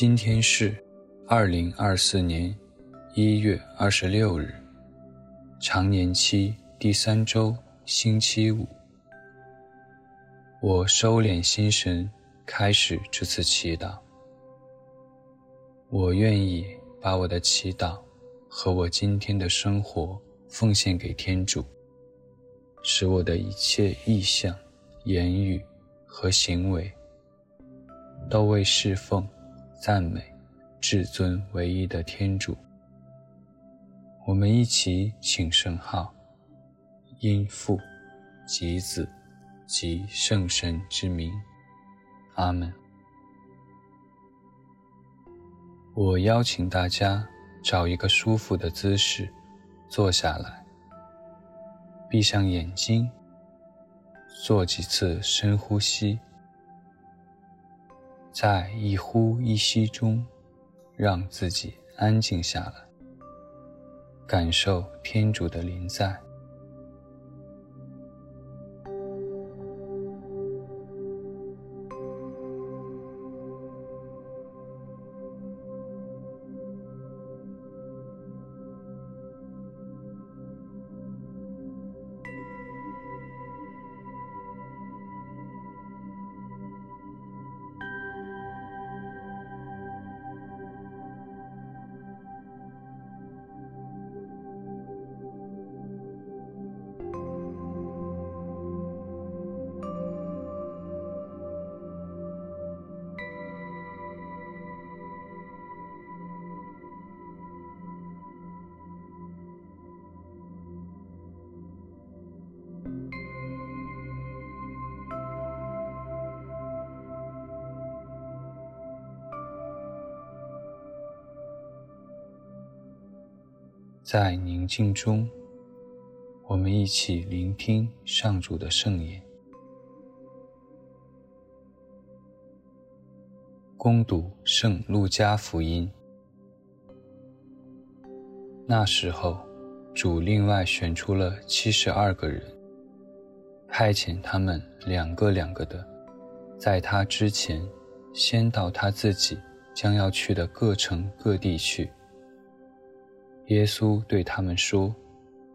今天是二零二四年一月二十六日，常年期第三周，星期五。我收敛心神，开始这次祈祷。我愿意把我的祈祷和我今天的生活奉献给天主，使我的一切意向、言语和行为都为侍奉。赞美至尊唯一的天主。我们一起请圣号，因父及子及圣神之名，阿门。我邀请大家找一个舒服的姿势坐下来，闭上眼睛，做几次深呼吸。在一呼一吸中，让自己安静下来，感受天主的临在。在宁静中，我们一起聆听上主的圣言。恭读圣路加福音。那时候，主另外选出了七十二个人，派遣他们两个两个的，在他之前，先到他自己将要去的各城各地去。耶稣对他们说：“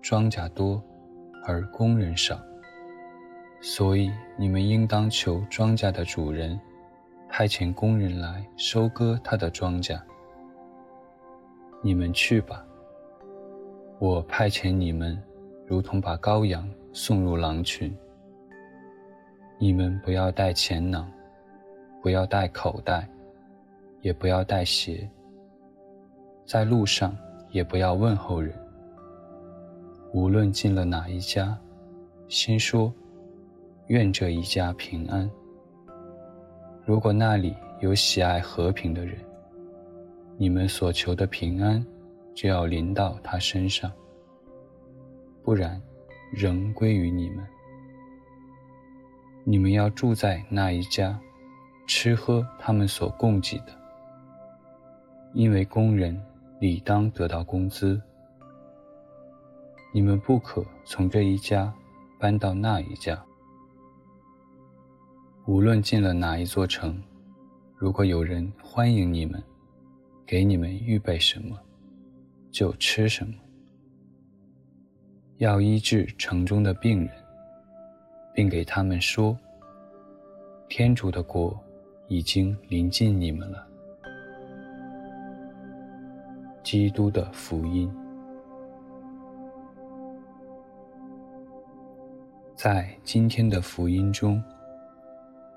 庄稼多，而工人少，所以你们应当求庄稼的主人，派遣工人来收割他的庄稼。你们去吧，我派遣你们，如同把羔羊送入狼群。你们不要带钱囊，不要带口袋，也不要带鞋，在路上。”也不要问候人。无论进了哪一家，先说：“愿这一家平安。”如果那里有喜爱和平的人，你们所求的平安就要临到他身上；不然，仍归于你们。你们要住在那一家，吃喝他们所供给的，因为工人。理当得到工资。你们不可从这一家搬到那一家。无论进了哪一座城，如果有人欢迎你们，给你们预备什么，就吃什么。要医治城中的病人，并给他们说：“天主的国已经临近你们了。”基督的福音，在今天的福音中，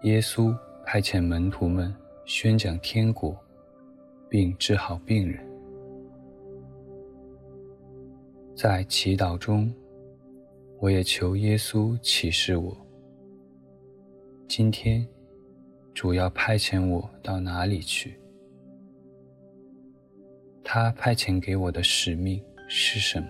耶稣派遣门徒们宣讲天国，并治好病人。在祈祷中，我也求耶稣启示我，今天主要派遣我到哪里去。他派遣给我的使命是什么？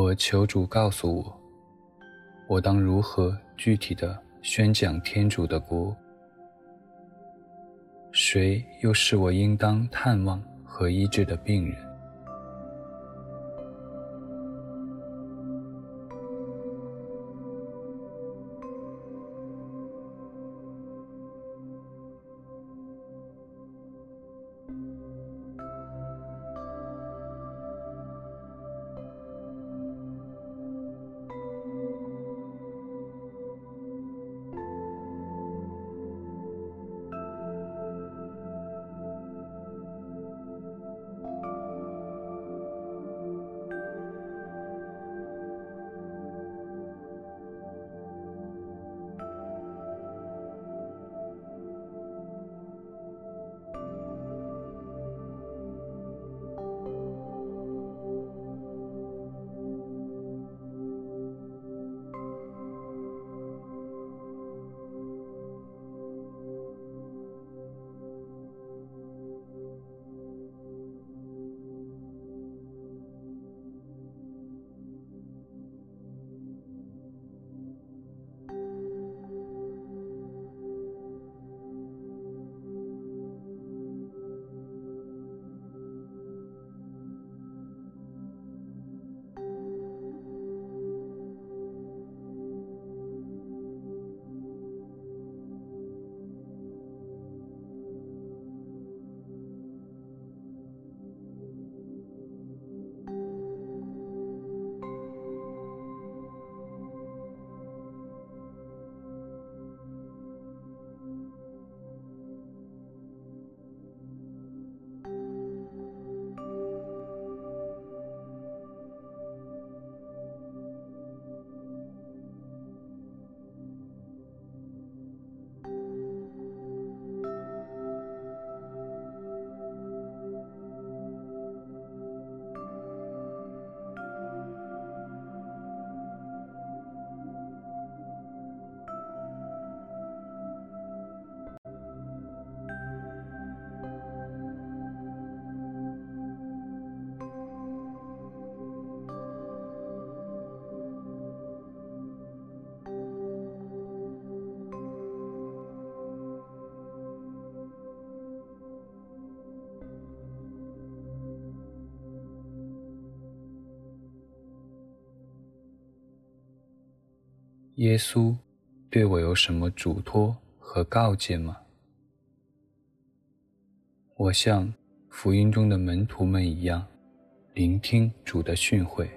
我求主告诉我，我当如何具体的宣讲天主的国？谁又是我应当探望和医治的病人？耶稣对我有什么嘱托和告诫吗？我像福音中的门徒们一样，聆听主的训诲。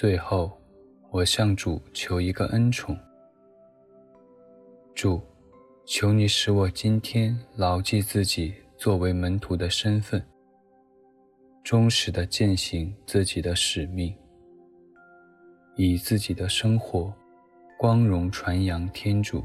最后，我向主求一个恩宠。主，求你使我今天牢记自己作为门徒的身份，忠实的践行自己的使命，以自己的生活光荣传扬天主。